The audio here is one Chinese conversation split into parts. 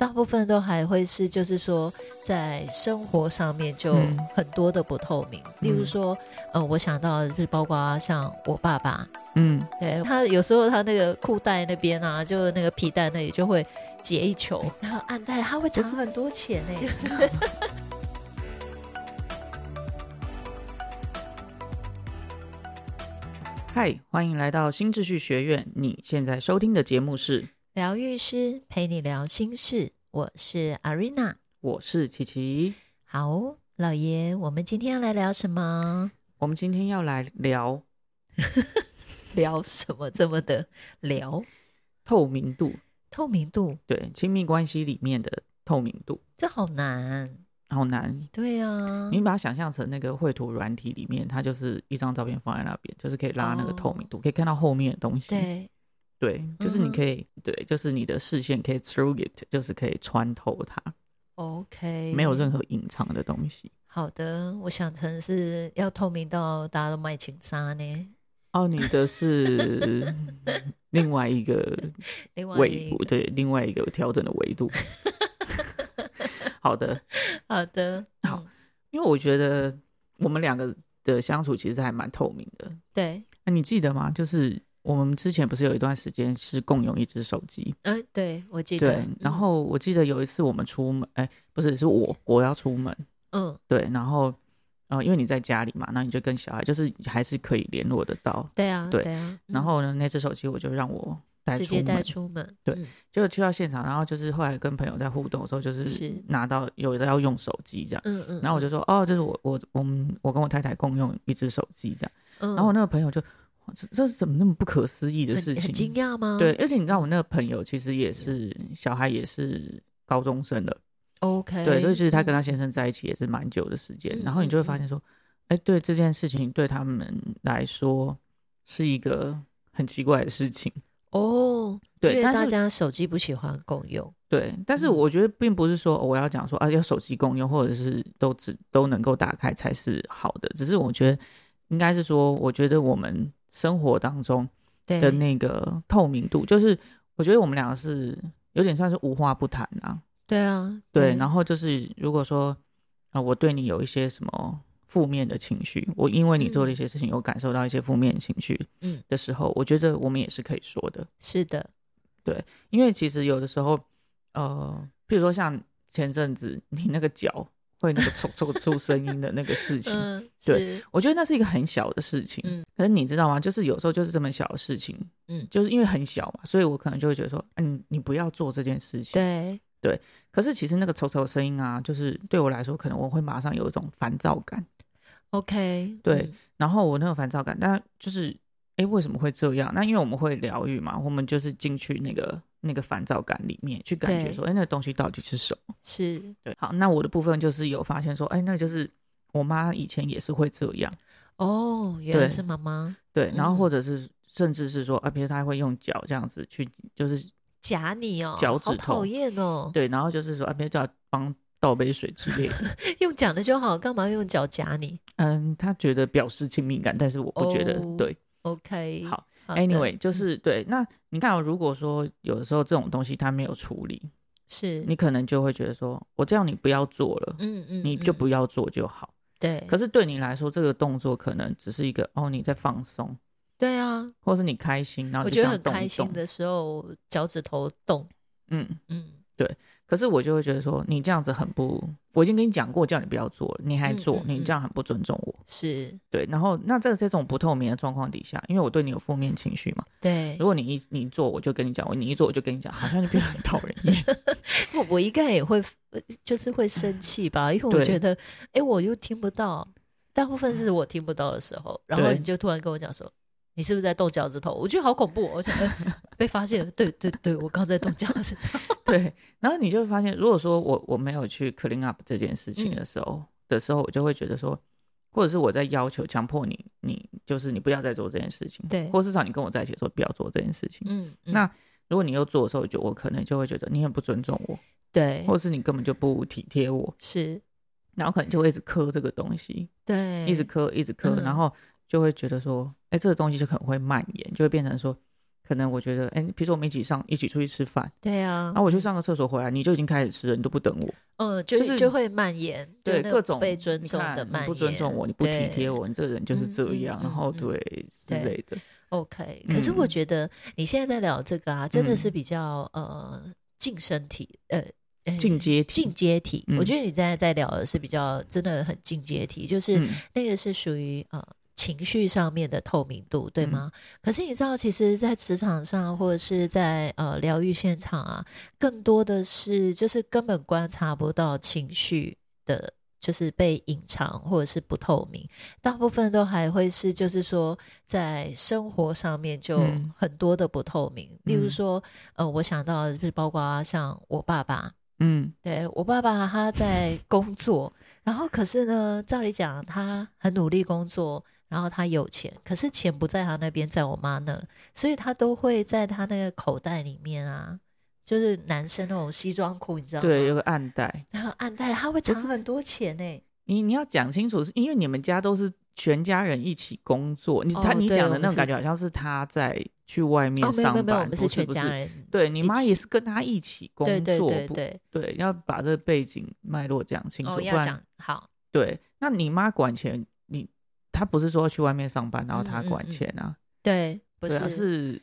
大部分都还会是，就是说在生活上面就嗯。很多的不透明。例如说，呃，我想到就是包括像我爸爸，嗯，对他有时候他那个裤带那边啊，就那个皮带那里就会结一球，然后暗袋他会藏很多钱呢、嗨，欢迎来到新秩序学院。你现在收听的节目是，疗愈师陪你聊心事，我是 Arena。我是琪琪。好，老爷，我们今天要来聊什么？我们今天要来聊 聊什么这么的聊？透明度，透明度，对亲密关系里面的透明度，这好难。好难。对啊，你把它想象成那个绘图软体里面，它就是一张照片放在那边，就是可以拉那个透明度，可以看到后面的东西。对，对，就是你可以，对，就是你的视线可以 through it，就是可以穿透它，OK，没有任何隐藏的东西。好的。我想成是要透明到大家都卖情杀呢。哦，你的是 另外一个维度对，另外一个调整的维度。好的，好的，好嗯因为我觉得我们两个的相处其实还蛮透明的。对，那你记得吗？就是我们之前不是有一段时间是共用一只手机？嗯，对我记得对，，然嗯后我记得有一次我们出门，哎，不是，是我我要出门，嗯，对，然后呃，因为你在家里嘛，那你就跟小孩就是还是可以联络得到。对啊，对对啊，嗯。然后呢，那只手机我就让我带直接带。出门，对嗯。结果去到现场，然后就是后来跟朋友在互动的时候，就是是拿到有的要用手机这样，嗯嗯，然后我就说哦，这是我我我们我跟我太太共用一只手机这样，嗯，然后我那个朋友就哇这这是怎么那么不可思议的很事很惊？讶吗？对，而且你知道我那个朋友其实也是小孩也是高中生了，，OK，对，所以其实他跟嗯。他先生在一起也是蛮久的时间，嗯然后你就会嗯发现说，哎、对这件事情对他们来说是一个很奇怪的事情，哦，因对，为但是大家手机不喜欢共用，对，但是嗯。我觉得并不是说我要讲说啊要手机共用或者是都只都能够打开才是好的，只是我觉得应该是说，我觉得我们生活当中的那个透明度，就是我觉得我们两个是有点算是无话不谈啊，对啊，对，然后就是如果说啊、呃我对你有一些什么负面的情绪，我因为你做了一些事情，有感受到一些负面情绪嗯。的时候，我觉得我们也是可以说的，是的，对因为其实有的时候，呃，譬如说像前阵子你那个脚会那个抽抽出声音的那个事情，嗯，对，我觉得那是一个很小的事情，嗯可是你知道吗？就是有时候就是这么小的事情，嗯就是因为很小嘛，所以我可能就会觉得说，嗯，你不要做这件事情。对，可是其实那个抽抽声音啊，就是对我来说，可能我会马上有一种烦躁感。OK，对嗯然后我那个烦躁感，但就是，哎，为什么会这样？那因为我们会疗愈嘛，我们就是进去那个那个烦躁感里面，去感觉对。说，哎，那个东西到底是什么？是。对，好，那我的部分就是有发现说，哎，那就是我妈以前也是会这样，哦，原来是妈妈。对，然后嗯。或者是甚至是说，啊，比如她会用脚这样子去，就是夹你哦，好脚趾头讨厌哦，对，然后就是说，啊，比如叫她帮倒杯水之类的，用讲的就好，干嘛用脚夹你？嗯，她觉得表示亲密感，但是我不觉得哦对。？OK，好 Anyway，就是对，那你看、哦，如果说有的时候这种东西他没有处理，是。你可能就会觉得说，我叫你不要做了，嗯嗯，你就嗯。不要做就好。对，可是对你来说，这个动作可能只是一个哦，你在放松，对啊，或是你开心，然后我觉得很开心动。的时候，脚趾头动，嗯，嗯，可是我就会觉得说，你这样子很不，我已经跟你讲过，叫你不要做了，你还做，嗯嗯你这样很不尊重我。是对，然后那在这种不透明的状况底下，因为我对你有负面情绪嘛，对如。果你一你做，我就跟你讲；我你一做，我就跟你讲，好像就变得很讨人厌。我我应该也会，呃就是会生气吧，因为我觉得，哎，我又听不到，大部分是我听不到的时候，然后你就突然跟我讲说，你是不是在动脚趾头？我觉得好恐怖、哦，我想、呃被发现了，对对对，我刚在动脚趾头，对，然后你就会发现，如果说我我没有去 clean up 这件事情的时候、的时候，我就会觉得说，或者是我在要求、强迫你，你就是你不要再做这件事情，对或至少你跟我在一起的时候不要做这件事情。嗯，嗯。那如果你又做的时候，就我可能就会觉得你很不尊重我，对或者是你根本就不体贴我，是，然后可能就会一直磕这个东西，对，一直磕，一直磕，嗯。然后就会觉得说，哎，这个东西就可能会蔓延，就会变成说，可能我觉得，哎，比如说我们一起上，一起出去吃饭，对啊，然后我去上个厕所回来，你就已经开始吃了，你都不等我，嗯，就是就会蔓延，对各种被尊重的蔓延，不尊重我，你不体贴我，你这个人就是这样，然后对之类的。OK，可是我觉得你现在在聊这个啊，真的是比较呃近身体，呃。进阶体进阶体，我觉得你现在在聊的是比较真的很进阶体，就是那个是属于呃情绪上面的透明度，对吗？可是你知道，其实，在职场上或者是在呃疗愈现场啊，更多的是就是根本观察不到情绪的，就是被隐藏或者是不透明，大部分都还会是就是说在生活上面就很多的不透明，例如说呃，我想到就是包括像我爸爸。嗯，对我爸爸他在工作，然后可是呢，照理讲他很努力工作，然后他有钱，可是钱不在他那边，在我妈那，所以他都会在他那个口袋里面啊，就是男生那种西装裤，你知道吗？对，有个暗袋，然后暗袋他会藏很多钱呢。你你要讲清楚，是因为你们家都是全家人一起工作，你他你讲的那种感觉好像是他在去外面上班，不是全家人。对你妈也是跟他一起工作，对对对对，要把这个背景脉络讲清楚，不然好。对，那你妈管钱，你他不是说去外面上班，然后他管钱啊？对，不是是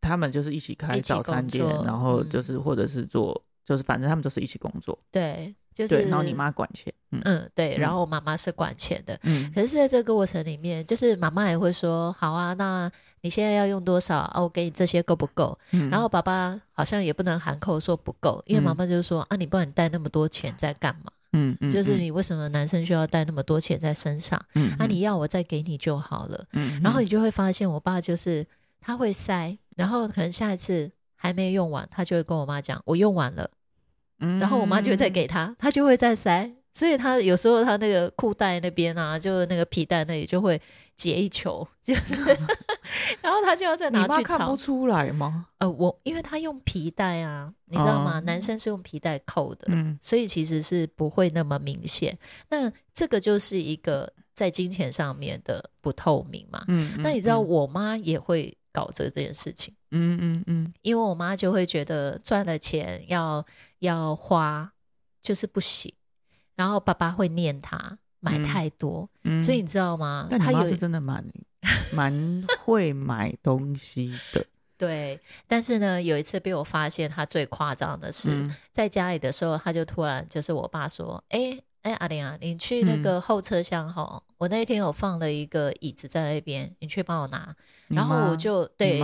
他们就是一起开早餐店，然后就是或者是做，就是反正他们都是一起工作。对。就是，然后你妈管钱，嗯，对，然后我妈妈是管钱的，嗯，可是在这个过程里面，就是妈妈也会说，好啊，那你现在要用多少啊？我给你这些够不够？然后爸爸好像也不能含口说不够，因为妈妈就是说啊，你不然你带那么多钱在干嘛？嗯嗯，就是你为什么男生需要带那么多钱在身上？嗯，啊，你要我再给你就好了。嗯，然后你就会发现，我爸就是他会塞，然后可能下一次还没用完，他就会跟我妈讲，我用完了。嗯然后我妈就会再给他，他就会再塞，所以他有时候他那个裤带那边啊，就那个皮带那里就会结一球，就 然后他就要再拿去看不出来吗？呃，我因为他用皮带啊，你知道吗？男生是用皮带扣的，嗯所以其实是不会那么明显。那这个就是一个在金钱上面的不透明嘛。嗯，那你知道我妈也会搞这这件事情。嗯嗯嗯，因为我妈就会觉得赚了钱要要花就是不行，然后爸爸会念他买太多，所以你知道吗？但他是真的蛮 蛮会买东西的。对，但是呢，有一次被我发现他最夸张的是，在家里的时候，他就突然就是我爸说：“哎。”哎，阿玲啊，你去那个后车厢哈，我那一天有放了一个椅子在那边，你去帮我拿。然后我就对，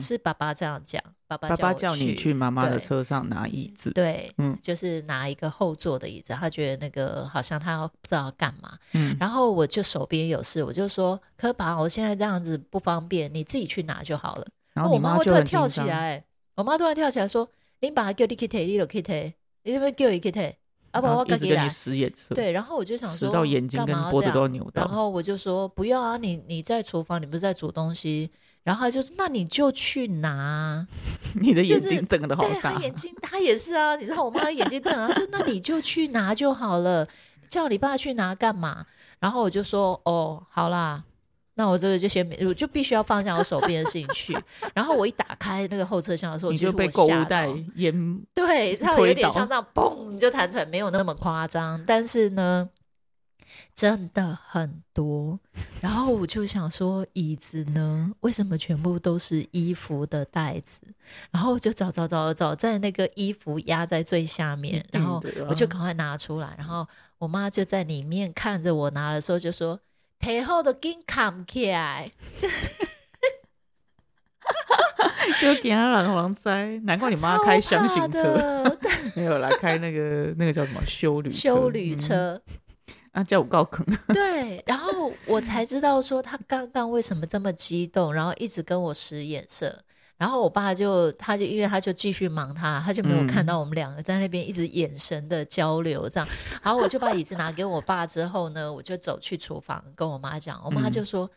是爸爸这样讲，爸爸爸爸叫你去妈妈的车上拿椅子，对，嗯，就是拿一个后座的椅子，他觉得那个好像他要不知道干嘛。嗯，然后我就手边有事，我就说，可爸，我现在这样子不方便，你自己去拿就好了。然后我妈会突然跳起来，我妈突然跳起来说：“你把叫你去提，你就去提，你有没有叫你去提？”啊不，我跟你使眼色。对，然后我就想说，到眼睛跟脖子都要扭到。然后我就说不要啊，你你在厨房，你不是在煮东西。然后他就那你就去拿。你的眼睛瞪得好大。他眼睛他也是啊，你知道我妈的眼睛瞪啊，说那你就去拿就好了，叫你爸去拿干嘛？然后我就说哦，好啦。那我这个就先，我就必须要放下我手边的事情去。然后我一打开那个后车厢的时候，你就被购物袋淹，对，它有点像这样，嘣就弹出来，没有那么夸张，但是呢，真的很多。然后我就想说，椅子呢，为什么全部都是衣服的袋子？然后我就找找找找，在那个衣服压在最下面，然后我就赶快拿出来。然后我妈就在里面看着我拿的时候，就说。背后都紧扛起来，就给他染黄灾。难怪你妈开箱型车，没有来开那个那个叫什么修旅修旅车啊，叫我告坑。对，然后我才知道说他刚刚为什么这么激动，然后一直跟我使眼色。然后我爸就，他就因为他就继续忙他，他就没有看到我们两个在那边一直眼神的交流这样。然后我就把椅子拿给我爸之后呢，我就走去厨房跟我妈讲，我妈就说：“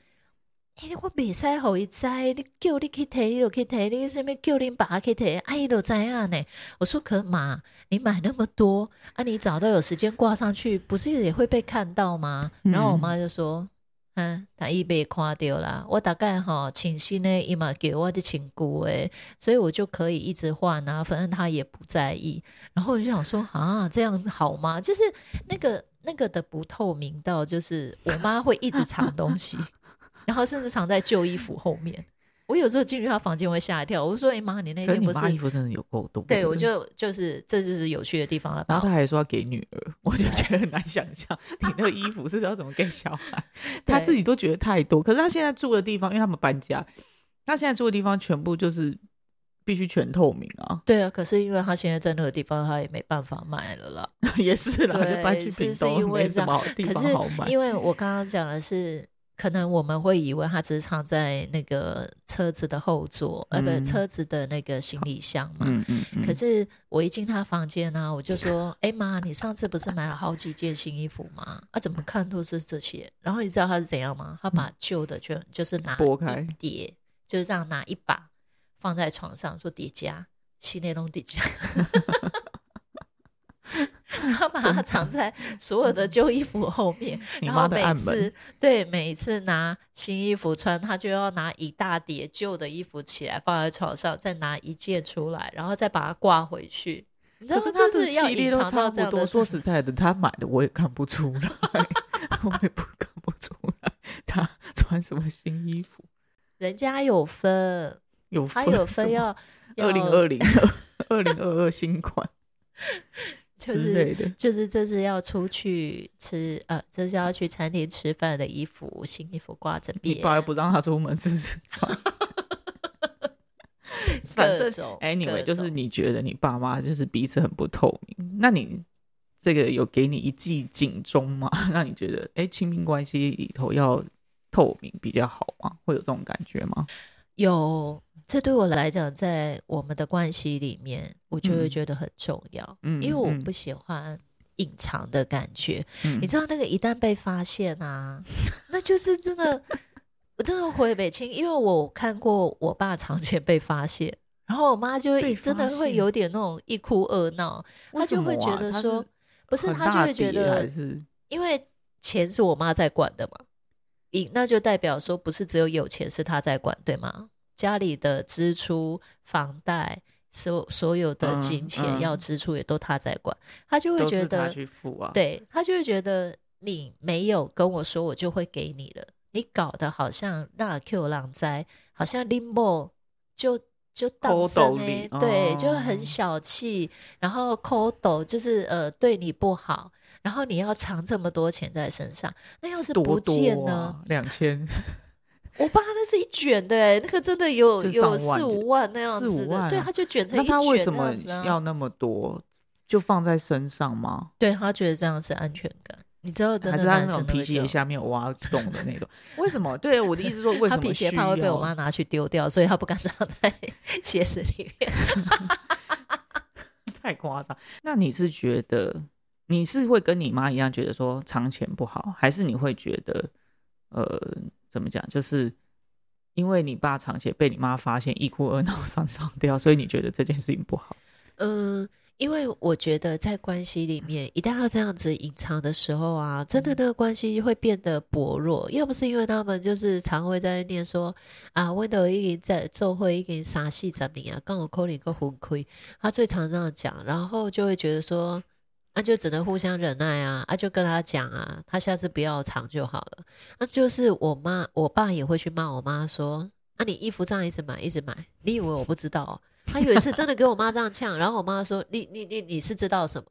哎，我未使好一摘，你叫你去提，你就去提，你什么叫你爸去提，阿姨都这样呢。”我说：“可妈，你买那么多啊，你早都有时间挂上去，不是也会被看到吗？”然后我妈就说。嗯，他伊被看掉啦。我大概哈请新呢，伊嘛给我的请姑诶，所以我就可以一直换啊，反正他也不在意。然后我就想说啊，这样子好吗？就是那个那个的不透明到，就是我妈会一直藏东西，然后甚至藏在旧衣服后面。我有时候进去他房间会吓一跳，我说：“哎妈，你那天不是衣服真的有够多？”对，我就就是这就是有趣的地方了。然后他还说要给女儿，我就觉得很难想象你那个衣服是要怎么给小孩，他自己都觉得太多。可是他现在住的地方，因为他们搬家，他现在住的地方全部就是必须全透明啊。对啊，可是因为他现在在那个地方，他也没办法买了啦。也是啦，就搬去是是因为这样，可是因为我刚刚讲的是。可能我们会以为他只是藏在那个车子的后座，呃，不，车子的那个行李箱嘛。嗯嗯嗯。可是我一进他房间呢，我就说：“哎妈，你上次不是买了好几件新衣服吗？啊，怎么看都是这些。”然后你知道他是怎样吗？他把旧的就就是拿一叠，就是这样拿一把放在床上说叠加，新内容叠加。他把它藏在所有的旧衣服后面，然后每次对每一次拿新衣服穿，他就要拿一大叠旧的衣服起来放在床上，再拿一件出来，然后再把它挂回去。你知道他是系列都差不多。说实在的，他买的我也看不出来，我也不看不出来他穿什么新衣服。人家有分，有他有分要二零二零二零二二新款。就是就是这是要出去吃呃，这是要去餐厅吃饭的衣服，新衣服挂着。你爸又不让他出门是不是。反正 anyway，就是你觉得你爸妈就是彼此很不透明，那你这个有给你一记警钟吗？让你觉得哎，亲密关系里头要透明比较好吗？会有这种感觉吗？有。这对我来讲，在我们的关系里面，我就会觉得很重要。嗯，因为我不喜欢隐藏的感觉。嗯，你知道那个一旦被发现啊，那就是真的，我真的回北京，因为我看过我爸藏钱被发现，然后我妈就会真的会有点那种一哭二闹，她就会觉得说，不是，她就会觉得，因为钱是我妈在管的嘛，隐那就代表说，不是只有有钱是她在管，对吗？家里的支出、房贷，所所有的金钱要支出也都他在管，他就会觉得，他啊对他就会觉得你没有跟我说，我就会给你了。你搞得好像那 Q 浪灾，好像 Limbo 就就当真哎，对，就很小气，然后抠抖就是呃对你不好，然后你要藏这么多钱在身上，那要是不见呢？两千。我爸那是一卷的哎，那个真的有有四五万那样子的，对，他就卷成一卷那他为什么要那么多？就放在身上吗？对他觉得这样是安全感。你知道，还是他那种皮鞋下面挖洞的那种？为什么？对我的意思说，为什么 皮鞋怕会被我妈拿去丢掉，所以他不敢藏在鞋子里面。太夸张。那你是觉得你是会跟你妈一样觉得说藏钱不好，还是你会觉得呃？怎么讲？就是因为你爸藏钱被你妈发现，一哭二闹三上吊，所以你觉得这件事情不好？嗯，因为我觉得在关系里面，一旦要这样子隐藏的时候啊，真的那个关系会变得薄弱。要不是因为他们就是常会在念说啊，温德一在做会一个傻戏怎么样，刚好扣你个红亏，他最常这样讲，然后就会觉得说。那就只能互相忍耐啊！啊，就跟他讲啊，他下次不要藏就好了。那就是我妈、我爸也会去骂我妈说：“啊，你衣服这样一直买，一直买，你以为我不知道？”他有一次真的给我妈这样呛，然后我妈说：“你、你、你、你是知道什么？”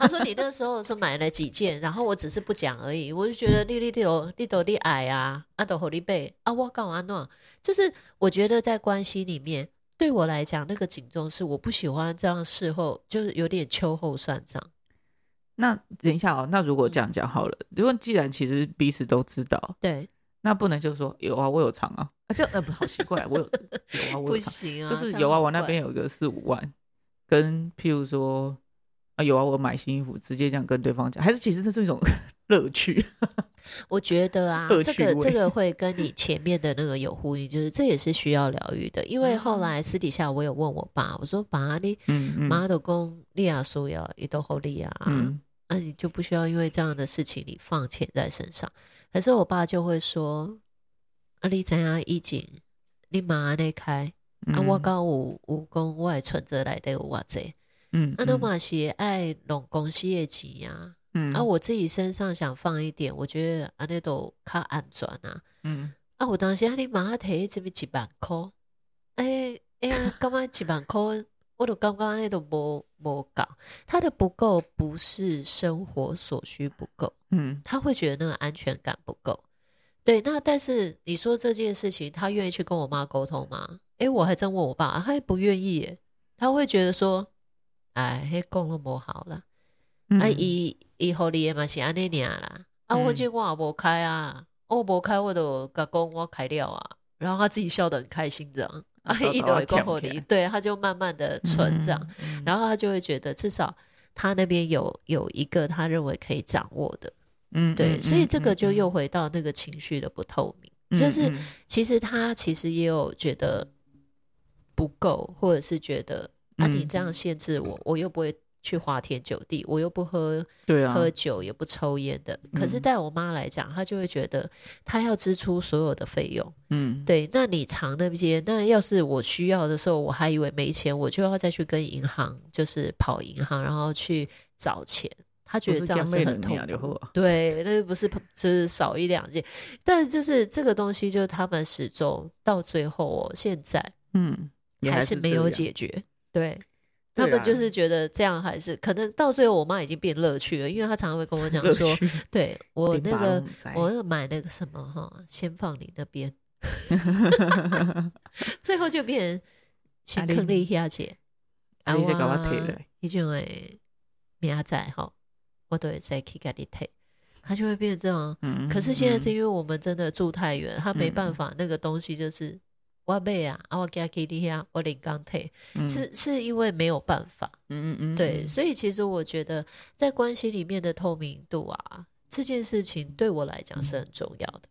他说：“你那时候是买了几件，然后我只是不讲而已。”我就觉得你、你、你、你都你矮啊，啊都和你背啊，我干嘛弄？就是我觉得在关系里面，对我来讲，那个警钟是我不喜欢这样事后就是有点秋后算账。那等一下哦，那如果这样讲好了，如果既然其实彼此都知道，对，那不能就说有啊，我有藏啊，啊这呃不好奇怪，我有 有啊，我不行啊，就是有啊，我那边有一个四五万，跟譬如说啊有啊，我买新衣服，直接这样跟对方讲，还是其实这是一种乐趣。我觉得啊，这个这个 会跟你前面的那个有呼应，就是这也是需要疗愈的，因为后来私底下我有问我爸，我说爸你妈的公利亚说要一都好利亚。那你就不需要因为这样的事情你放钱在身上，可是我爸就会说：“啊，你怎样以前你妈那开啊？我刚有有讲我的存折来的有偌济，嗯，啊，那嘛是爱拢公司的钱呀。嗯，啊，我自己身上想放一点，我觉得啊，那都较安全啊。嗯，啊，我当时啊，你妈提这边一万块，哎哎呀，干嘛一万块？我都刚刚那都无无搞，他的不够不是生活所需不够，嗯，他会觉得那个安全感不够。对，那但是你说这件事情，他愿意去跟我妈沟通吗？诶，我还真问我爸，他也不愿意耶，他会觉得说，哎，嘿，讲了无好了，啊，伊伊互你的嘛是安尼尔啦，啊，我这我也无开啊，我无开我都甲讲我开了啊，然后他自己笑得很开心这样。啊，一朵一过后离，对，他就慢慢的存这样，然后他就会觉得至少他那边有有一个他认为可以掌握的，嗯，对，所以这个就又回到那个情绪的不透明，就是其实他其实也有觉得不够，或者是觉得啊，你这样限制我，我又不会。去花天酒地，我又不喝，对啊，喝酒也不抽烟的。可是带我妈来讲，她就会觉得她要支出所有的费用。嗯，对。那你藏那些，那要是我需要的时候，我还以为没钱，我就要再去跟银行，就是跑银行，然后去找钱。他觉得这样是很痛苦。对，那不是就是少一两件，但就是这个东西，就是他们始终到最后，现在嗯还是没有解决。对。他们就是觉得这样还是可能到最后，我妈已经变乐趣了，因为她常常会跟我讲 说：“对我那个，我要买那个什么哈，先放你那边。”最后就变成先坑了一下姐，啊，你先给我退了，一种诶，明仔哈，我都会再去给你退，他就会变成这样。可是现在是因为我们真的住太远，他没办法，那个东西就是。我买啊，啊我给他给你呀，我领刚退，是是因为没有办法，嗯嗯嗯，对，所以其实我觉得在关系里面的透明度啊，这件事情对我来讲是很重要的，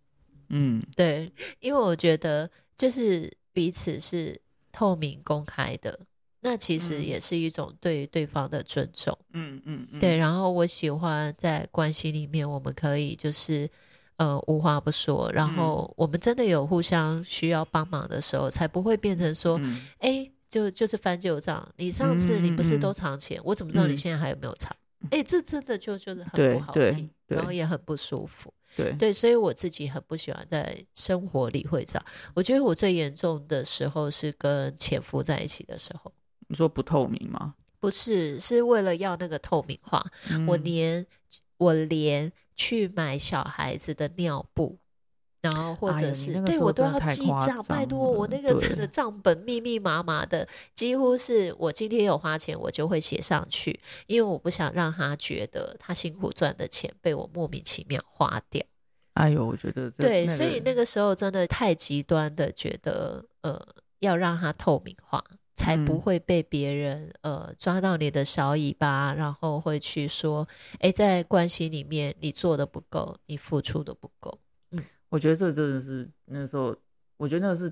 嗯，对，因为我觉得就是彼此是透明公开的，那其实也是一种对对方的尊重，嗯嗯嗯，对，然后我喜欢在关系里面，我们可以就是。呃，无话不说，然后我们真的有互相需要帮忙的时候，才不会变成说，哎，就就是翻旧账。你上次你不是都藏钱，我怎么知道你现在还有没有藏？哎，这真的就就是很不好听，然后也很不舒服。对对，所以我自己很不喜欢在生活里会这样。我觉得我最严重的时候是跟前夫在一起的时候。你说不透明吗？不是，是为了要那个透明化，我连我连。去买小孩子的尿布，然后或者是对我都要记账，拜托我那个真的账本密密麻麻的，几乎是我今天有花钱，我就会写上去，因为我不想让他觉得他辛苦赚的钱被我莫名其妙花掉。哎呦，我觉得对，所以那个时候真的太极端的，觉得呃要让他透明化。才不会被别人呃抓到你的小尾巴，然后会去说，哎，在关系里面你做的不够，你付出的不够。嗯，我觉得这真的是那时候，我觉得那个是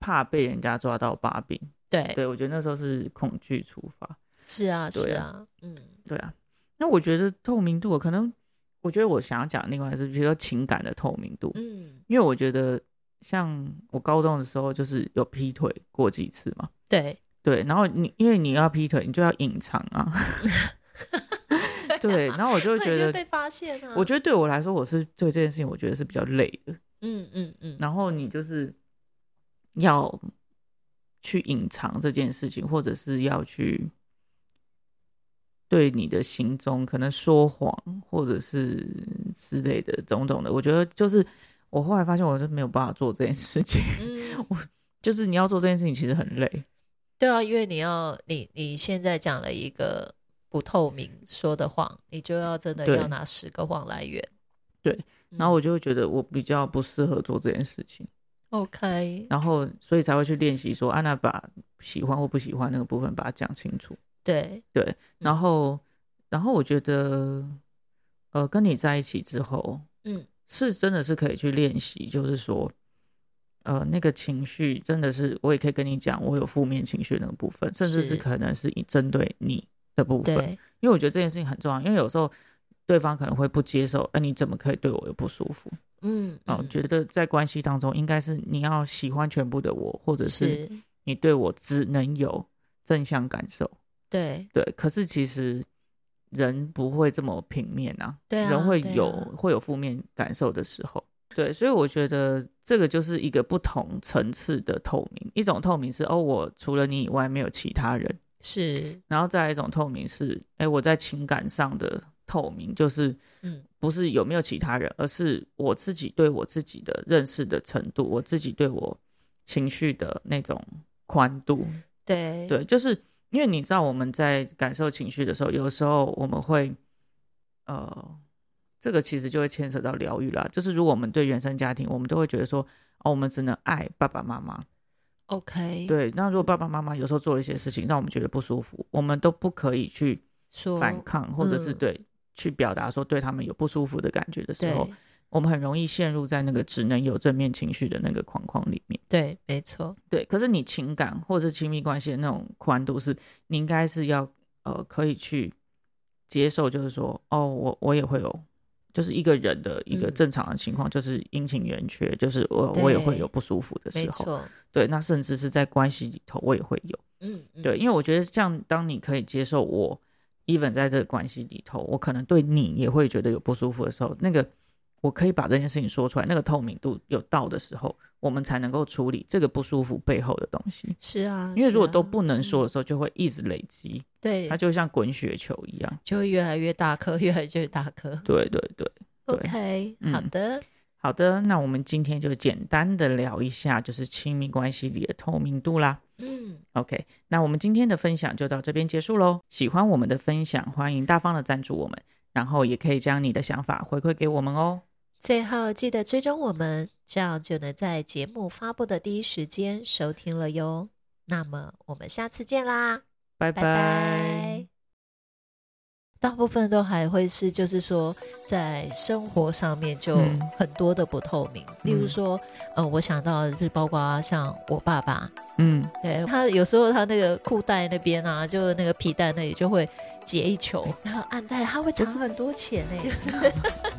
怕被人家抓到把柄。对，对我觉得那时候是恐惧出发。是啊，是啊，嗯，对啊。那我觉得透明度，可能我觉得我想要讲另外是比如说情感的透明度。嗯，因为我觉得像我高中的时候，就是有劈腿过几次嘛。对对，然后你因为你要劈腿，你就要隐藏啊。对，然后我就觉得被发现啊。我觉得对我来说，我是对这件事情，我觉得是比较累的。嗯嗯嗯。然后你就是要去隐藏这件事情，或者是要去对你的行踪可能说谎，或者是之类的种种的。我觉得就是我后来发现，我是没有办法做这件事情。嗯，我就是你要做这件事情，其实很累。对啊，因为你要你你现在讲了一个不透明说的谎，你就要真的要拿十个谎来圆。对，然后我就会觉得我比较不适合做这件事情。OK，然后所以才会去练习说，安娜把喜欢或不喜欢那个部分把它讲清楚。对对，然后然后我觉得，呃，跟你在一起之后，嗯，是真的是可以去练习，就是说。呃，那个情绪真的是，我也可以跟你讲，我有负面情绪那个部分，甚至是可能是以针对你的部分，因为我觉得这件事情很重要。因为有时候对方可能会不接受，哎，你怎么可以对我有不舒服？嗯，哦，觉得在关系当中应该是你要喜欢全部的我，或者是你对我只能有正向感受。对对，可是其实人不会这么平面啊，对啊，人会有会有负面感受的时候。对，所以我觉得这个就是一个不同层次的透明。一种透明是哦，我除了你以外没有其他人，是。然后再一种透明是，哎，我在情感上的透明，就是嗯，不是有没有其他人，而是我自己对我自己的认识的程度，我自己对我情绪的那种宽度。对对，就是。因为你知道我们在感受情绪的时候，有时候我们会，呃，这个其实就会牵扯到疗愈啦。就是如果我们对原生家庭，我们都会觉得说，哦，我们只能爱爸爸妈妈。OK，对。那如果爸爸妈妈有时候做了一些事情让我们觉得不舒服，我们都不可以去反抗，或者是对去表达说对他们有不舒服的感觉的时候。我们很容易陷入在那个只能有正面情绪的那个框框里面。对，没错。对，可是你情感或者是亲密关系的那种宽度，是你应该是要呃可以去接受，就是说，哦，我我也会有，就是一个人的一个正常的情况，就是阴晴圆缺，就是我我也会有不舒服的时候。对，那甚至是在关系里头，我也会有。嗯，对，因为我觉得像当你可以接受我，even 在这个关系里头，我可能对你也会觉得有不舒服的时候，那个。我可以把这件事情说出来，那个透明度有到的时候，我们才能够处理这个不舒服背后的东西。是啊，因为如果都不能说的时候，就会一直累积。对，它就像滚雪球一样，就会越来越大颗，越来越大颗。对对对，OK，好的，好的。那我们今天就简单的聊一下，就是亲密关系里的透明度啦。嗯，OK，那我们今天的分享就到这边结束喽。喜欢我们的分享，欢迎大方的赞助我们，然后也可以将你的想法回馈给我们哦。最后记得追踪我们，这样就能在节目发布的第一时间收听了哟。那么我们下次见啦，拜拜。大部分都还会是，就是说在生活上面就很多的不透明。例如说，呃，我想到就是包括像我爸爸，嗯，对他有时候他那个裤带那边啊，就那个皮带那里就会结一球，然后暗袋他会藏很多钱呢。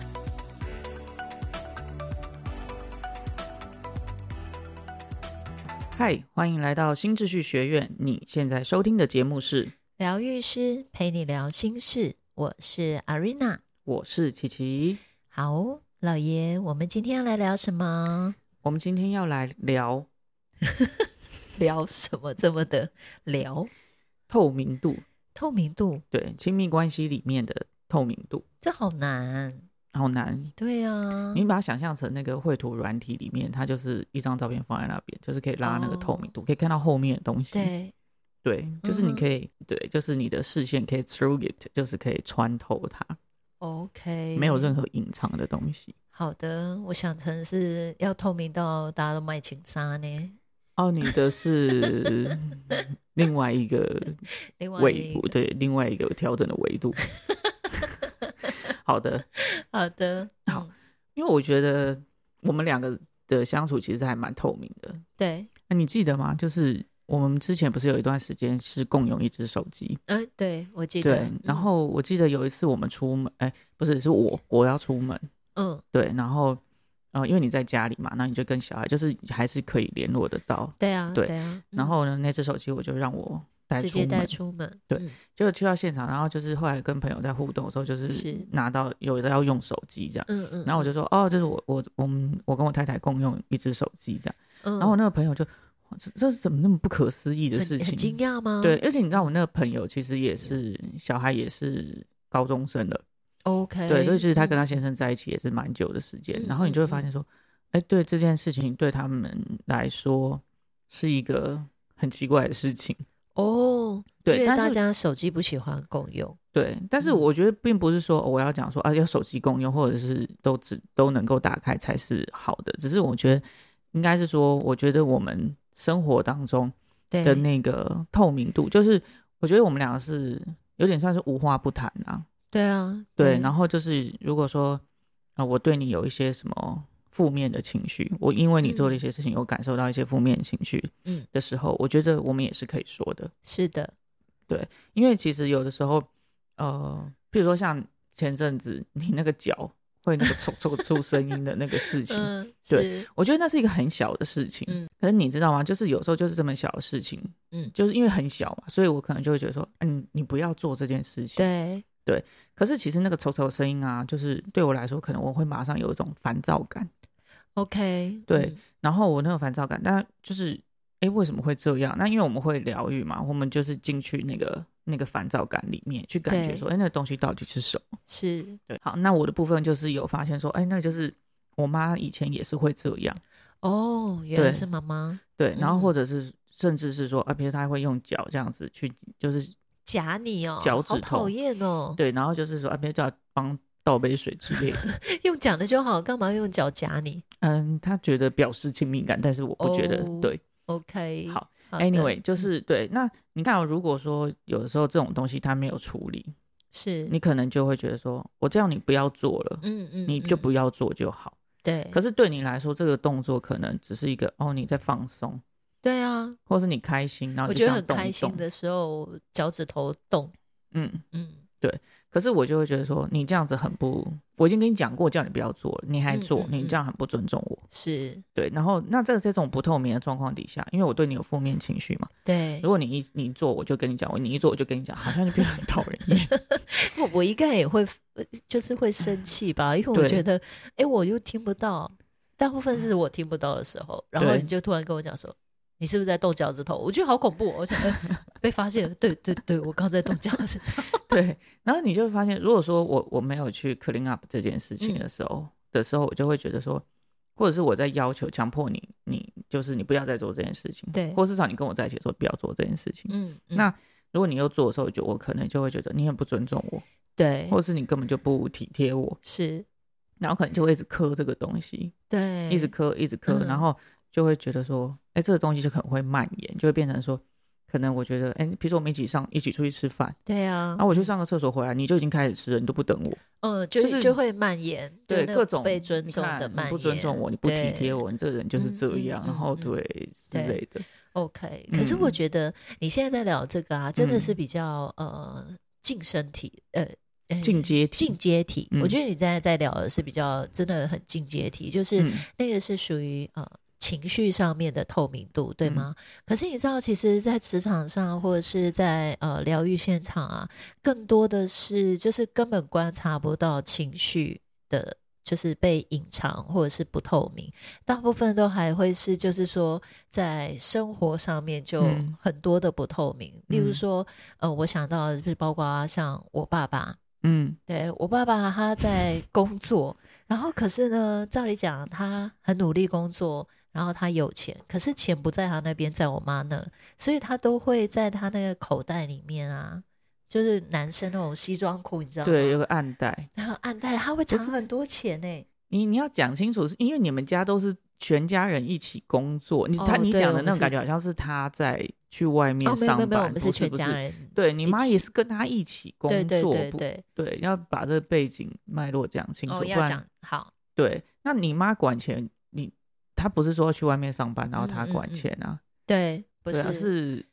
嗨，欢迎来到新秩序学院。你现在收听的节目是疗愈师陪你聊心事，我是阿瑞娜，我是琪琪。好，老爷，我们今天要来聊什么？我们今天要来聊 聊什么？这么的聊透明度？透明度？对，亲密关系里面的透明度，这好难。好难，对呀，你把它想象成那个绘图软体里面，它就是一张照片放在那边，就是可以拉那个透明度，可以看到后面的东西。对，对，就是你可以，对，就是你的视线可以 through it，就是可以穿透它。OK，没有任何隐藏的东西。好的，我想成是要透明到大家都卖情杀呢。哦，你的是 另外一个维度，对，另外一个调整的维度。好的，好的，好，因为我觉得我们两个的相处其实还蛮透明的。对，那你记得吗？就是我们之前不是有一段时间是共用一只手机？嗯，对，我记得。对，然后我记得有一次我们出门，哎，不是，是我我要出门。嗯，对，然后呃，因为你在家里嘛，那你就跟小孩就是还是可以联络得到。对啊，对啊。然后呢，那只手机我就让我。直接带出门，对，就去到现场，然后就是后来跟朋友在互动的时候，就是拿到有的要用手机这样，嗯嗯，然后我就说，哦，这是我我我们我跟我太太共用一只手机这样，然后我那个朋友就，这这是怎么那么不可思议的事情？惊讶吗？对，而且你知道我那个朋友其实也是小孩，也是高中生了，OK，对，所以其实他跟他先生在一起也是蛮久的时间，然后你就会发现说，哎，对这件事情对他们来说是一个很奇怪的事情。哦，对，但大家手机不喜欢共用。对，但是我觉得并不是说我要讲说啊，要手机共用，或者是都只都能够打开才是好的。只是我觉得应该是说，我觉得我们生活当中的那个透明度，就是我觉得我们两个是有点算是无话不谈啊。对啊，对。然后就是如果说啊，我对你有一些什么。负面的情绪，我因为你做了一些事情，有感受到一些负面情绪，嗯的时候，我觉得我们也是可以说的。是的，对，因为其实有的时候，呃，比如说像前阵子你那个脚会那个抽抽出声音的那个事情，嗯，对，我觉得那是一个很小的事情。嗯可是你知道吗？就是有时候就是这么小的事情，嗯就是因为很小嘛，所以我可能就会觉得说，嗯，你不要做这件事情。对，可是其实那个抽抽声音啊，就是对我来说，可能我会马上有一种烦躁感。OK，对嗯然后我那个烦躁感，但就是，哎，为什么会这样？那因为我们会疗愈嘛，我们就是进去那个那个烦躁感里面，去感觉对说，哎，那个东西到底是什么？是对，好，那我的部分就是有发现说，哎，那就是我妈以前也是会这样，哦，原来是妈妈对，然后嗯或者是甚至是说，啊，比如她会用脚这样子去，就是夹你哦，好脚趾头讨厌哦，对，然后就是说，啊，比如叫她帮倒杯水之类的，用讲的就好，干嘛用脚夹你嗯，他觉得表示亲密感，但是我不觉得哦对。？OK，好好 Anyway，就是对，那你看、哦，如果说有的时候这种东西他没有处理，是你可能就会觉得说，我叫你不要做了，嗯嗯，你就嗯不要做就好。对，可是对你来说，这个动作可能只是一个哦，你在放松，对啊，或是你开心，然后我觉得很开心。的时候，脚趾头动，嗯，嗯，对。可是我就会觉得说，你这样子很不，我已经跟你讲过，叫你不要做了，你还做，嗯嗯你这样很不尊重我。是。对，然后那这个这种不透明的状况底下，因为我对你有负面情绪嘛，对。如。果你一你做，我就跟你讲；我你一做，我就跟你讲，好像就变得很讨人厌。我我应该也会，呃就是会生气吧，因为我觉得，哎，我又听不到，大部分是我听不到的时候，然后你就突然跟我讲说，你是不是在动脚趾头？我觉得好恐怖哦，我想、呃被发现了，对对对，我刚在动脚趾头，对，然后你就会发现，如果说我我没有去 clean up 这件事情的时候、的时候，我就会觉得说，或者是我在要求、强迫你，你就是你不要再做这件事情，对或至少你跟我在一起的时候不要做这件事情。嗯，嗯。那如果你又做的时候，就我可能就会觉得你很不尊重我，对。或者是你根本就不体贴我，是，然后可能就会一直磕这个东西，对，一直磕，一直磕，嗯。然后就会觉得说，哎，这个东西就可能会蔓延，就会变成说。可能我觉得，哎，比如说我们一起上，一起出去吃饭，对啊然，后我去上个厕所回来，你就已经开始吃了，你都不等我，嗯，就就是就会蔓延，对各种被尊重的蔓延，你不尊重我，你不体贴我，你这个人就是这样，嗯嗯然后对之类的。OK，可是我嗯觉得你现在在聊这个啊，真的是嗯比较呃近身体，呃。呃进阶体进阶体，嗯我觉得你现在在聊的是比较真的很进阶体，就是嗯那个是属于呃情绪上面的透明度，对嗯。吗？可是你知道，其实，在职场上或者是在呃疗愈现场啊，更多的是就是根本观察不到情绪的，就是被隐藏或者是不透明，大部分都还会是就是说在生活上面就嗯。很多的不透明，例如嗯说呃，我想到的就是包括像我爸爸。嗯。对我爸爸，他在工作，然后可是呢，照理讲他很努力工作，然后他有钱，可是钱不在他那边，在我妈那，所以他都会在他那个口袋里面啊，就是男生那种西装裤，你知道吗？对，有个暗袋。然后暗袋他会藏很多钱呢、你你要讲清楚，是因为你们家都是全家人一起工作，你他你讲的那种感觉好像是他在去外面上班，没有没有，我们是不是。全家人，对你妈也是跟他一起工作，不对对对，对，要把这个背景脉络讲清楚，哦，不然要讲好，对。那你妈管钱，你她不是说去外面上班，然后他管钱啊？对，不是啊，是是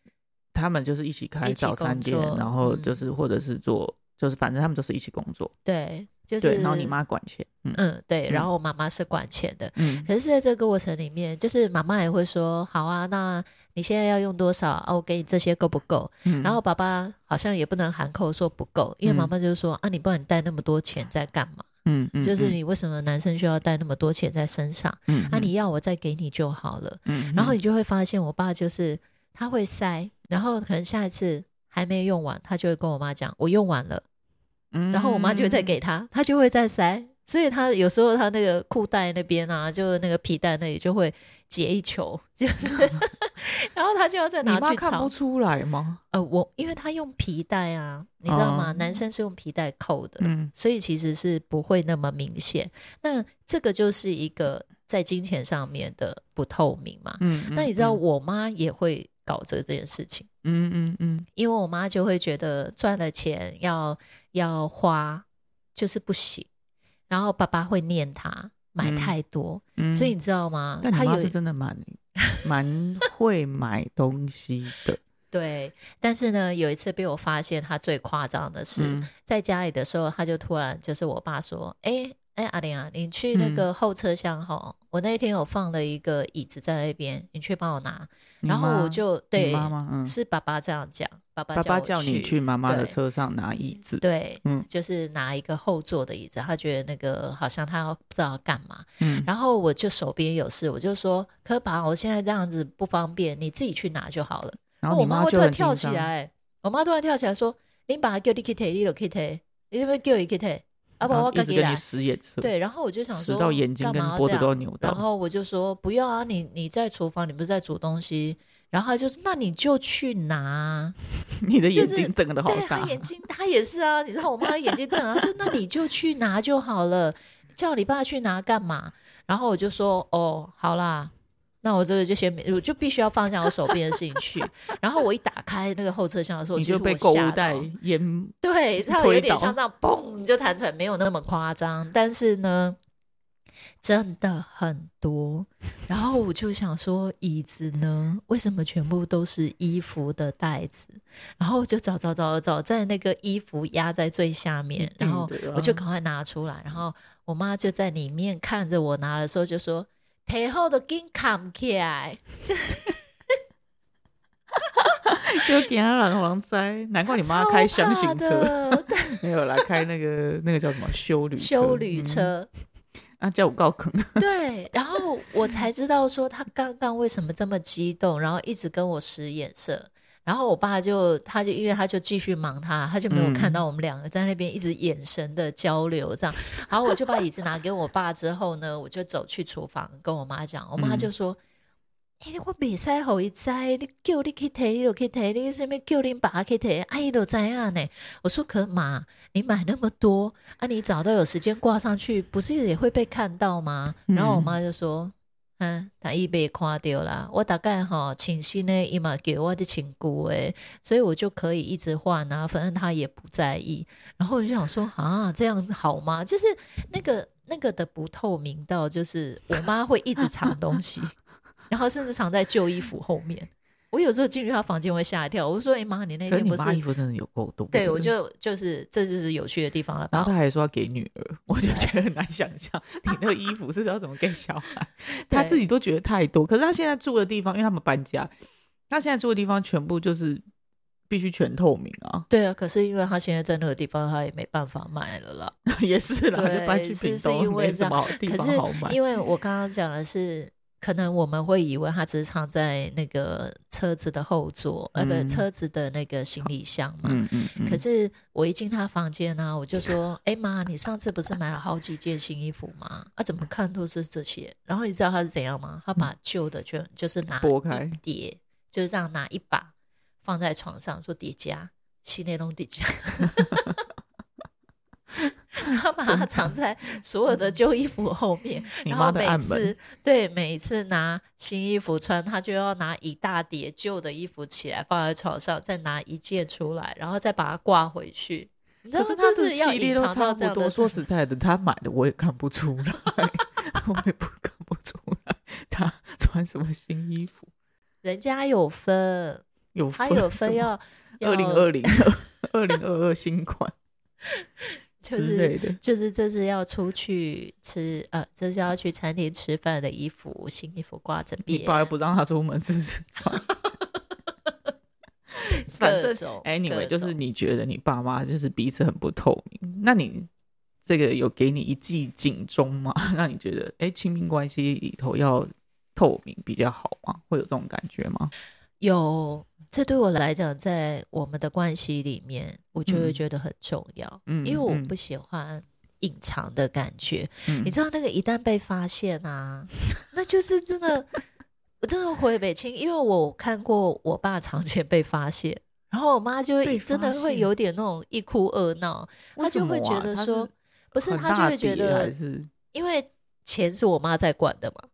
他们就是一起开早餐店，然后嗯就是或者是做，就是反正他们都是一起工作。对，就是对，然后你妈管钱，嗯嗯对，然嗯后我妈妈是管钱的，嗯可是在这个过程里面，就是妈妈也会说：“好啊，那你现在要用多少啊？我给你这些够不够？”嗯，然后爸爸好像也不能含扣说不够，因为嗯妈妈就是说：“啊，你不然你带那么多钱在干嘛？嗯嗯，就是嗯你为什么男生需要带那么多钱在身上？嗯啊，你要我再给你就好了。嗯，然后嗯你就会发现，我爸就是他会塞，然后可能下一次还没用完，他就会跟我妈讲：“我用完了。”嗯然后我妈就会再给他，他就会再塞。所以他有时候他那个裤带那边啊，就那个皮带那里就会结一球，就是，然后他就要再你拿去看不。出来吗？呃，我因为他用皮带啊，你知道吗？哦男生是用皮带扣的，嗯所以其实是不会那么明显。那这个就是一个在金钱上面的不透明嘛。嗯，那你知道嗯我妈也会搞这这件事情。嗯嗯嗯因为我妈就会觉得赚了钱要要花就是不行，然后爸爸会念她买嗯。太多，嗯，所以你知道吗？但你她有妈是真的蛮 蛮会买东西的，对，但是呢，有一次被我发现他最夸张的是，嗯。在家里的时候，他就突然就是我爸说：“哎、哎、阿玲啊，你去那个后车厢哈，我那一天有放了一个椅子在那边，你去帮我拿。”然后我就对，是爸爸这样讲，爸爸爸爸叫你去妈妈的车上拿椅子，对，嗯就是拿一个后座的椅子，他觉得那个好像他要不知道要干嘛，嗯，然后我就手边有事，我就说：“可爸，我现在这样子不方便，你自己去拿就好了。”然后我你妈会突然跳，起来，我妈突然跳起来说：“你把它叫你去提，你就去提，你有没有叫你去提？啊不，然后我自己来你。使眼”色，对，然后我就想说，到眼睛干跟脖子都要扭到然后我就说：“不要啊，你你在厨房，你不是在煮东西。”然后他就说：“那你就去拿。你的眼睛瞪得好对大他，眼睛，他也是啊，你知道我妈的眼睛瞪啊，说：“那你就去拿就好了，叫你爸去拿干嘛？”然后我就说：“哦，好啦。”那我这个就先，我就必须要放下我手边的事情去。然后我一打开那个后车厢的时候，就被购物袋淹，对，它有点像这样嘣就弹出来，没有那么夸张，但是呢，真的很多。然后我就想说，椅子呢，为什么全部都是衣服的袋子？然后我就找找找找，在那个衣服压在最下面，然后我就赶快拿出来，然后我妈就在里面看着我拿的时候就说。提后都紧扛起来，就给他染黄灾，难怪你妈开箱型车，车，没有啦，开那个那个叫什么修旅车修旅嗯车。啊，叫我告坑，对，然后我才知道说他刚刚为什么这么激动，然后一直跟我使眼色。然后我爸就，他就因为他就继续忙他，他就没有看到我们两个在那边一直眼神的交流这样。然后我就把椅子拿给我爸之后呢，我就走去厨房跟我妈讲，我妈就说：“哎、我袂使互伊知，你叫你去提，你就去提，你什么叫你爸去提，阿姨都知啊呢。”我说：“可妈，你买那么多啊，你早都有时间挂上去，不是也会被看到吗？”嗯然后我妈就说：“嗯，他伊被看掉啦，我大概哈请新呢伊嘛给我的请姑诶，所以我就可以一直换啊，反正他也不在意。然后我就想说啊，这样子好吗？就是那个那个的不透明到，就是我妈会一直藏东西，然后甚至藏在旧衣服后面。我有时候进去他房间会吓一跳，我就说：“哎、妈，你那天不是妈衣服真的有够多，对，我就就是这就是有趣的地方了。然后他还说要给女儿，我就觉得很难想象你那个衣服是要怎么给小孩，他自己都觉得太多。可是他现在住的地方，因为他们搬家，他现在住的地方全部就是必须全透明啊，对啊，可是因为他现在在那个地方，他也没办法买了啦。也是啦，对就搬去是是屏东，因为这样没什么好地可是方好买。因为我刚刚讲的是，可能我们会以为他只是藏在那个车子的后座，呃，不，嗯车子的那个行李箱嘛。嗯嗯嗯，可是我一进他房间呢、我就说：“哎、妈，你上次不是买了好几件新衣服吗？啊，怎么看都是这些。”然后你知道他是怎样吗？他把旧的就就是拿拨开叠，就是这样拿一把放在床上，说叠加，新内容叠加。他把它藏在所有的旧衣服后面，你妈然后每次对每一次拿新衣服穿，他就要拿一大叠旧的衣服起来放在床上，再拿一件出来，然后再把它挂回去。你知道可是就他的是要都隐藏差不多。到这样的说实在的，他买的我也看不出来，我也不看不出来他穿什么新衣服。人家有分，有他有分要二零二零、二零二二新款 就是。就是这是要出去吃呃，这是要去餐厅吃饭的衣服，新衣服挂着别，你爸又不让他出门是不是，反正 anyway，就是你觉得你爸妈就是彼此很不透明，那你这个有给你一记警钟吗？让你觉得哎，亲密关系里头要透明比较好吗？会有这种感觉吗？有，这对我来讲，在我们的关系里面，我就会嗯。觉得很重要，嗯嗯因为我不喜欢隐藏的感觉。嗯。你知道，那个一旦被发现啊，那就是真的，我真的回北京，因为我看过我爸床前被发现，然后我妈就会真的会有点那种一哭二闹，她就会觉得说，不是，她就会觉得因为钱是我妈在管的嘛，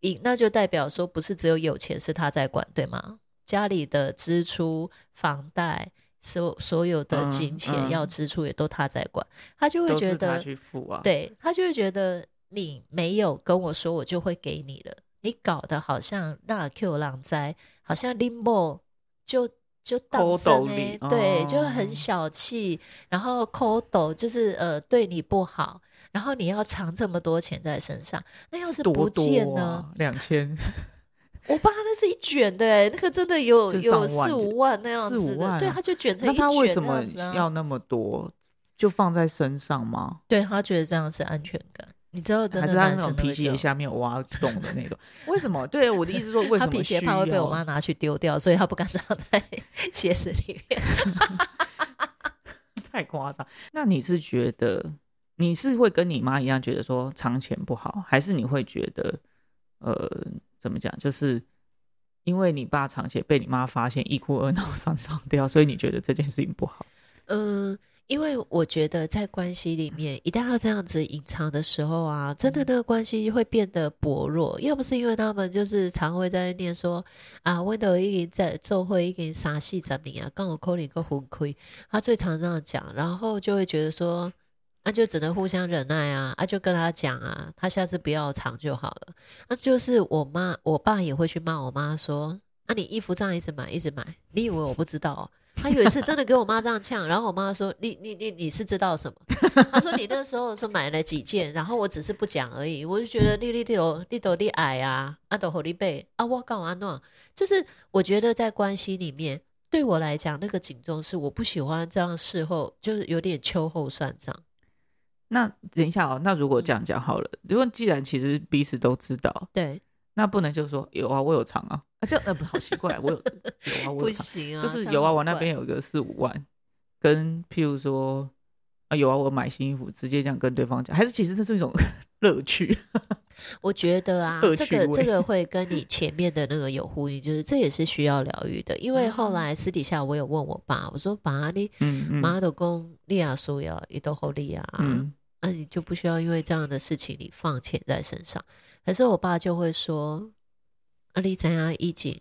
赢那就代表说不是只有有钱是她在管，对吗？家里的支出、房贷，所所有的嗯金钱嗯要支出也都他在管，他就会觉得，去付啊？，对他就会觉得你没有跟我说，我就会给你了，你搞得好像那 Q 浪灾，好像林某就就当真哎，对，就很小气，然后抠抖，就是呃对你不好，然后你要藏这么多钱在身上，那要是不见呢？两千。我爸那是一卷的哎，那个真的有有四五万那样子的，对，他就卷成一卷那他为什么要那么多？就放在身上吗？对他觉得这样是安全感。你知道，还是他那种皮鞋下面有挖洞的那种？为什么？对我的意思说，为什么皮鞋怕会被我妈拿去丢掉，所以他不敢藏在鞋子里面。太夸张。那你是觉得你是会跟你妈一样觉得说藏钱不好，还是你会觉得呃？怎么讲？就是因为你爸藏钱被你妈发现，一哭二闹三上吊，所以你觉得这件事情不好？嗯，因为我觉得在关系里面，一旦要这样子隐藏的时候啊，真的那个关系会变得薄弱。要不是因为他们就是常会在念说啊，温德一个在做会一个傻戏怎么样，刚好扣你一个魂亏，他最常这样讲，然后就会觉得说。那就只能互相忍耐啊！啊，就跟他讲啊，他下次不要藏就好了。那就是我妈、我爸也会去骂我妈说：“啊，你衣服这样一直买，一直买，你以为我不知道？”他有一次真的给我妈这样呛，然后我妈说：“你、你、你、你是知道什么？” 他说：“你那时候是买了几件，然后我只是不讲而已。”我就觉得你、你、你、你、你、你矮啊，啊，都和你背啊，我干嘛弄？就是我觉得在关系里面，对我来讲，那个警钟是我不喜欢这样事后就是有点秋后算账。那等一下哦，那如果这样讲好了，如果既然其实彼此都知道，对，那不能就说有啊，我有藏啊，啊，这呃不好奇怪，我有 有啊，我不行啊，就是有啊，我那边有一个四五万，跟譬如说啊有啊，我买新衣服，直接这样跟对方讲，还是其实这是一种乐趣。我觉得啊，这个这个会跟你前面的那个有呼应，就是这也是需要疗愈的。因为后来私底下我有问我爸，我说爸，你妈的公利亚说要一都好利亚，那你就不需要因为这样的事情你放钱在身上。可是我爸就会说，啊，你怎样意境，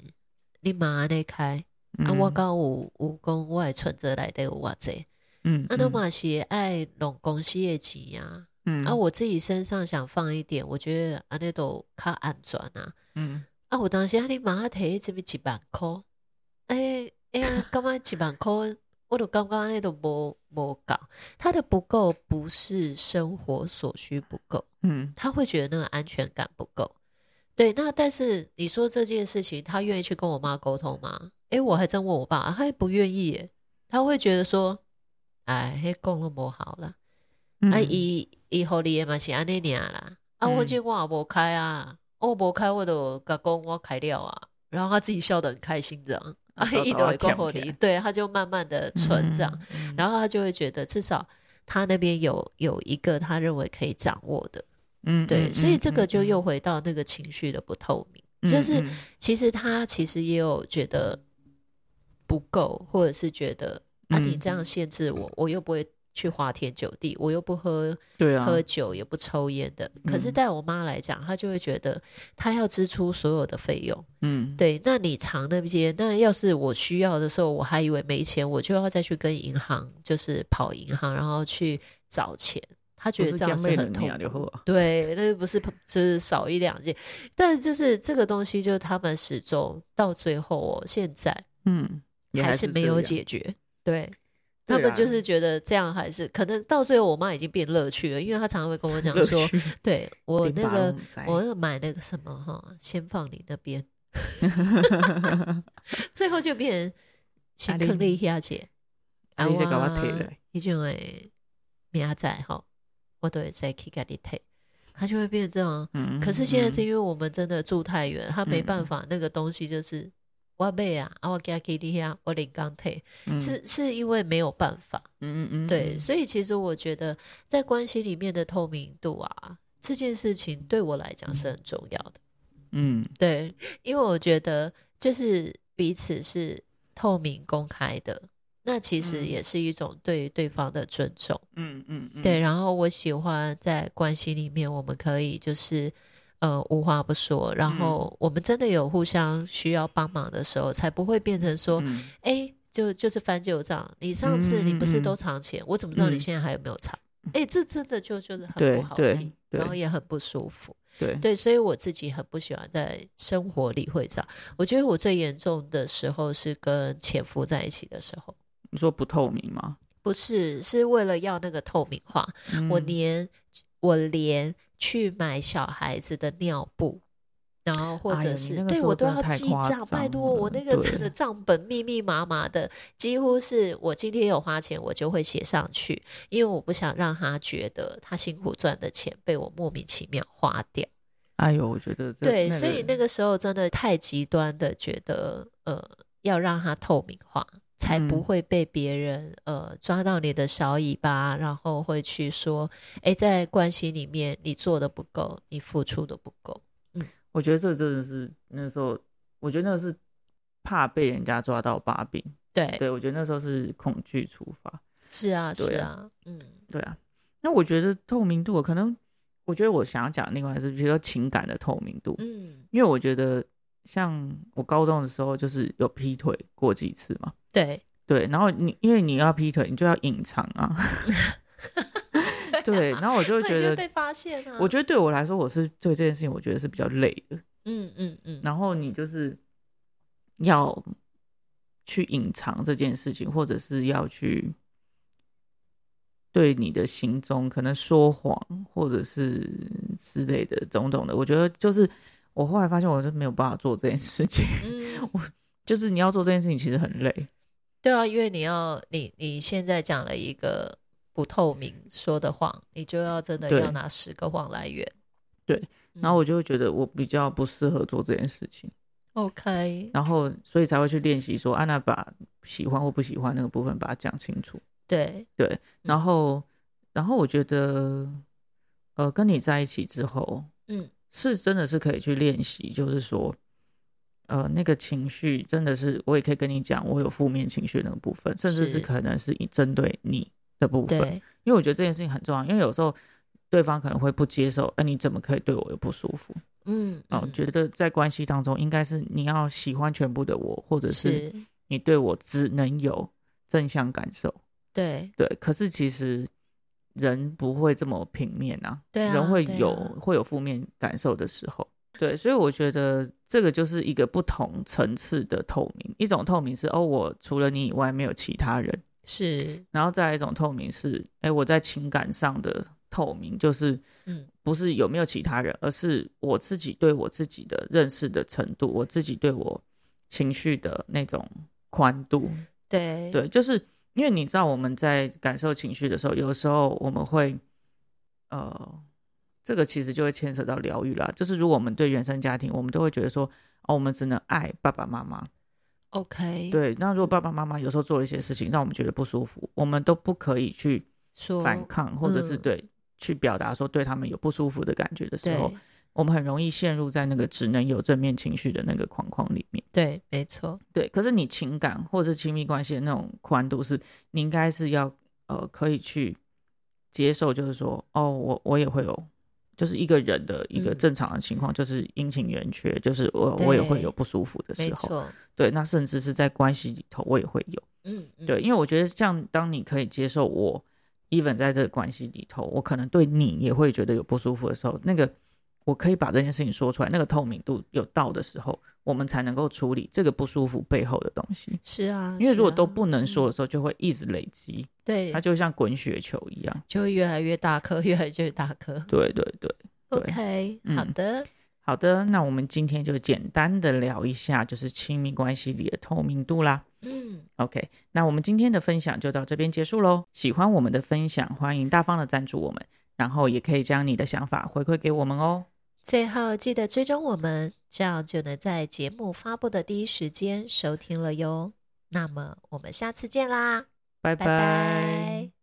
你妈那开啊，我刚有有讲我存折来的有偌济，嗯，啊，那嘛是爱拢公司的钱呀。嗯，啊，我自己身上想放一点，我觉得啊，那都较安全啊。嗯，啊，我当时阿，你马上提这边几万块，哎哎呀，干嘛几万块？我都刚刚那都无无讲，他的不够不是生活所需不够，嗯，他会觉得那个安全感不够。对，那但是你说这件事情，他愿意去跟我妈沟通吗？哎，我还真问我爸，他不愿意，他会觉得说，哎，嘿，讲了不好了。啊，伊伊互你诶嘛是安尼尔啦。啊，我这我也无开啊，我无开我都甲讲我开了啊。然后他自己笑得很开心，这样啊，伊都会讲互你，对，他就慢慢的存这样，然后他就会觉得至少他那边有有一个他认为可以掌握的，嗯，对，所以这个就又回到那个情绪的不透明，就是其实他其实也有觉得不够，或者是觉得啊，你这样限制我，我又不会。去花天酒地，我又不喝，对啊，喝酒也不抽烟的。可是带我妈来讲，她就会觉得她要支出所有的费用。嗯，对。那你藏那些，那要是我需要的时候，我还以为没钱，我就要再去跟银行，就是跑银行，然后去找钱。她觉得这样是很痛苦。对，那不是就是少一两件，但就是这个东西，就是他们始终到最后，现在嗯还是没有解决。对。他们就是觉得这样还是可能到最后，我妈已经变乐趣了，因为她常常会跟我讲 说：“对我那个我要买那个什么哈，先放你那边。”最后就变成先坑了一下姐，啊，你先给我退了，一种诶明仔哈，我都会再去给你退，他就会变成这样。可是现在是因为我们真的住太远，他没办法，那个东西就是。我妹啊，啊我给他给你呀，我领刚退，是是因为没有办法，嗯嗯嗯，对，所以其实我觉得在关系里面的透明度啊，这件事情对我来讲是很重要的，嗯，对，因为我觉得就是彼此是透明公开的，那其实也是一种对对方的尊重，嗯嗯嗯，对，然后我喜欢在关系里面，我们可以就是。呃，无话不说，然后我们真的有互相需要帮忙的时候，才不会变成说，哎，就就是翻旧账。你上次你不是都藏钱，我怎么知道你现在还有没有藏？哎，这真的就就是很不好听。然后也很不舒服。对对，所以我自己很不喜欢在生活里会这样。我觉得我最严重的时候是跟前夫在一起的时候。你说不透明吗？不是，是为了要那个透明化，我连我连去买小孩子的尿布。然后或者是对我都要记账，拜托我那个真的账本密密麻麻的，几乎是我今天有花钱，我就会写上去，因为我不想让他觉得他辛苦赚的钱被我莫名其妙花掉。哎呦，我觉得对，所以那个时候真的太极端的，觉得呃要让他透明化，才不会被别人呃抓到你的小尾巴，然后会去说，哎，在关系里面你做的不够，你付出的不够。嗯我觉得这真的是那时候，我觉得那个是怕被人家抓到把柄。对，对我觉得那时候是恐惧出发。是啊，是啊，嗯，对啊。那我觉得透明度，可能我觉得我想要讲另外是，比如说情感的透明度。嗯，因为我觉得像我高中的时候，就是有劈腿过几次嘛。对对，然后你因为你要劈腿，你就要隐藏啊。对，然后我就会觉得被发现了。我觉得对我来说，我是对这件事情，我觉得是比较累的。嗯嗯嗯。然后你就是要去隐藏这件事情，或者是要去对你的行踪可能说谎，或者是之类的种种的。我觉得就是我后来发现，我是没有办法做这件事情。嗯。我就是你要做这件事情，其实很累。对啊，因为你要你你现在讲了一个。不透明说的谎，你就要真的要拿十个谎来圆。对，然后我就会觉得我比较不适合做这件事情。OK，然后所以才会去练习说，安娜把喜欢或不喜欢那个部分把它讲清楚。对对，然后然后我觉得，呃，跟你在一起之后，嗯，是真的是可以去练习，就是说，呃，那个情绪真的是我也可以跟你讲，我有负面情绪那个部分，甚至是可能是你针对你。的部分，因为我觉得这件事情很重要，因为有时候对方可能会不接受，哎，你怎么可以对我有不舒服？嗯，哦，觉得在关系当中应该是你要喜欢全部的我，或者是你对我只能有正向感受。对对，可是其实人不会这么平面啊，对，人会有会有负面感受的时候。对，所以我觉得这个就是一个不同层次的透明，一种透明是哦，我除了你以外没有其他人。是，然后再一种透明是，哎，我在情感上的透明，就是，嗯，不是有没有其他人，而是我自己对我自己的认识的程度，我自己对我情绪的那种宽度。对，对，就是因为你知道我们在感受情绪的时候，有时候我们会，呃，这个其实就会牵扯到疗愈啦。就是如果我们对原生家庭，我们都会觉得说，哦，我们只能爱爸爸妈妈。OK，对，那如果爸爸妈妈有时候做了一些事情让我们觉得不舒服，我们都不可以去反抗，或者是对去表达说对他们有不舒服的感觉的时候，我们很容易陷入在那个只能有正面情绪的那个框框里面。对，没错，对。可是你情感或者是亲密关系的那种宽度，是你应该是要呃可以去接受，就是说，哦，我我也会有。就是一个人的一个正常的情况，就是阴晴圆缺，就是我我也会有不舒服的时候，对，那甚至是在关系里头，我也会有，嗯，对，因为我觉得像当你可以接受我，even 在这个关系里头，我可能对你也会觉得有不舒服的时候，那个我可以把这件事情说出来，那个透明度有到的时候，我们才能够处理这个不舒服背后的东西。是啊，因为如果都不能说的时候，就会一直累积。对，它就像滚雪球一样，就会越来越大颗，越来越大颗。对对对，OK，好的，好的。那我们今天就简单的聊一下，就是亲密关系里的透明度啦。嗯，OK，那我们今天的分享就到这边结束喽。喜欢我们的分享，欢迎大方的赞助我们，然后也可以将你的想法回馈给我们哦。最后记得追踪我们，这样就能在节目发布的第一时间收听了哟。那么我们下次见啦！拜拜。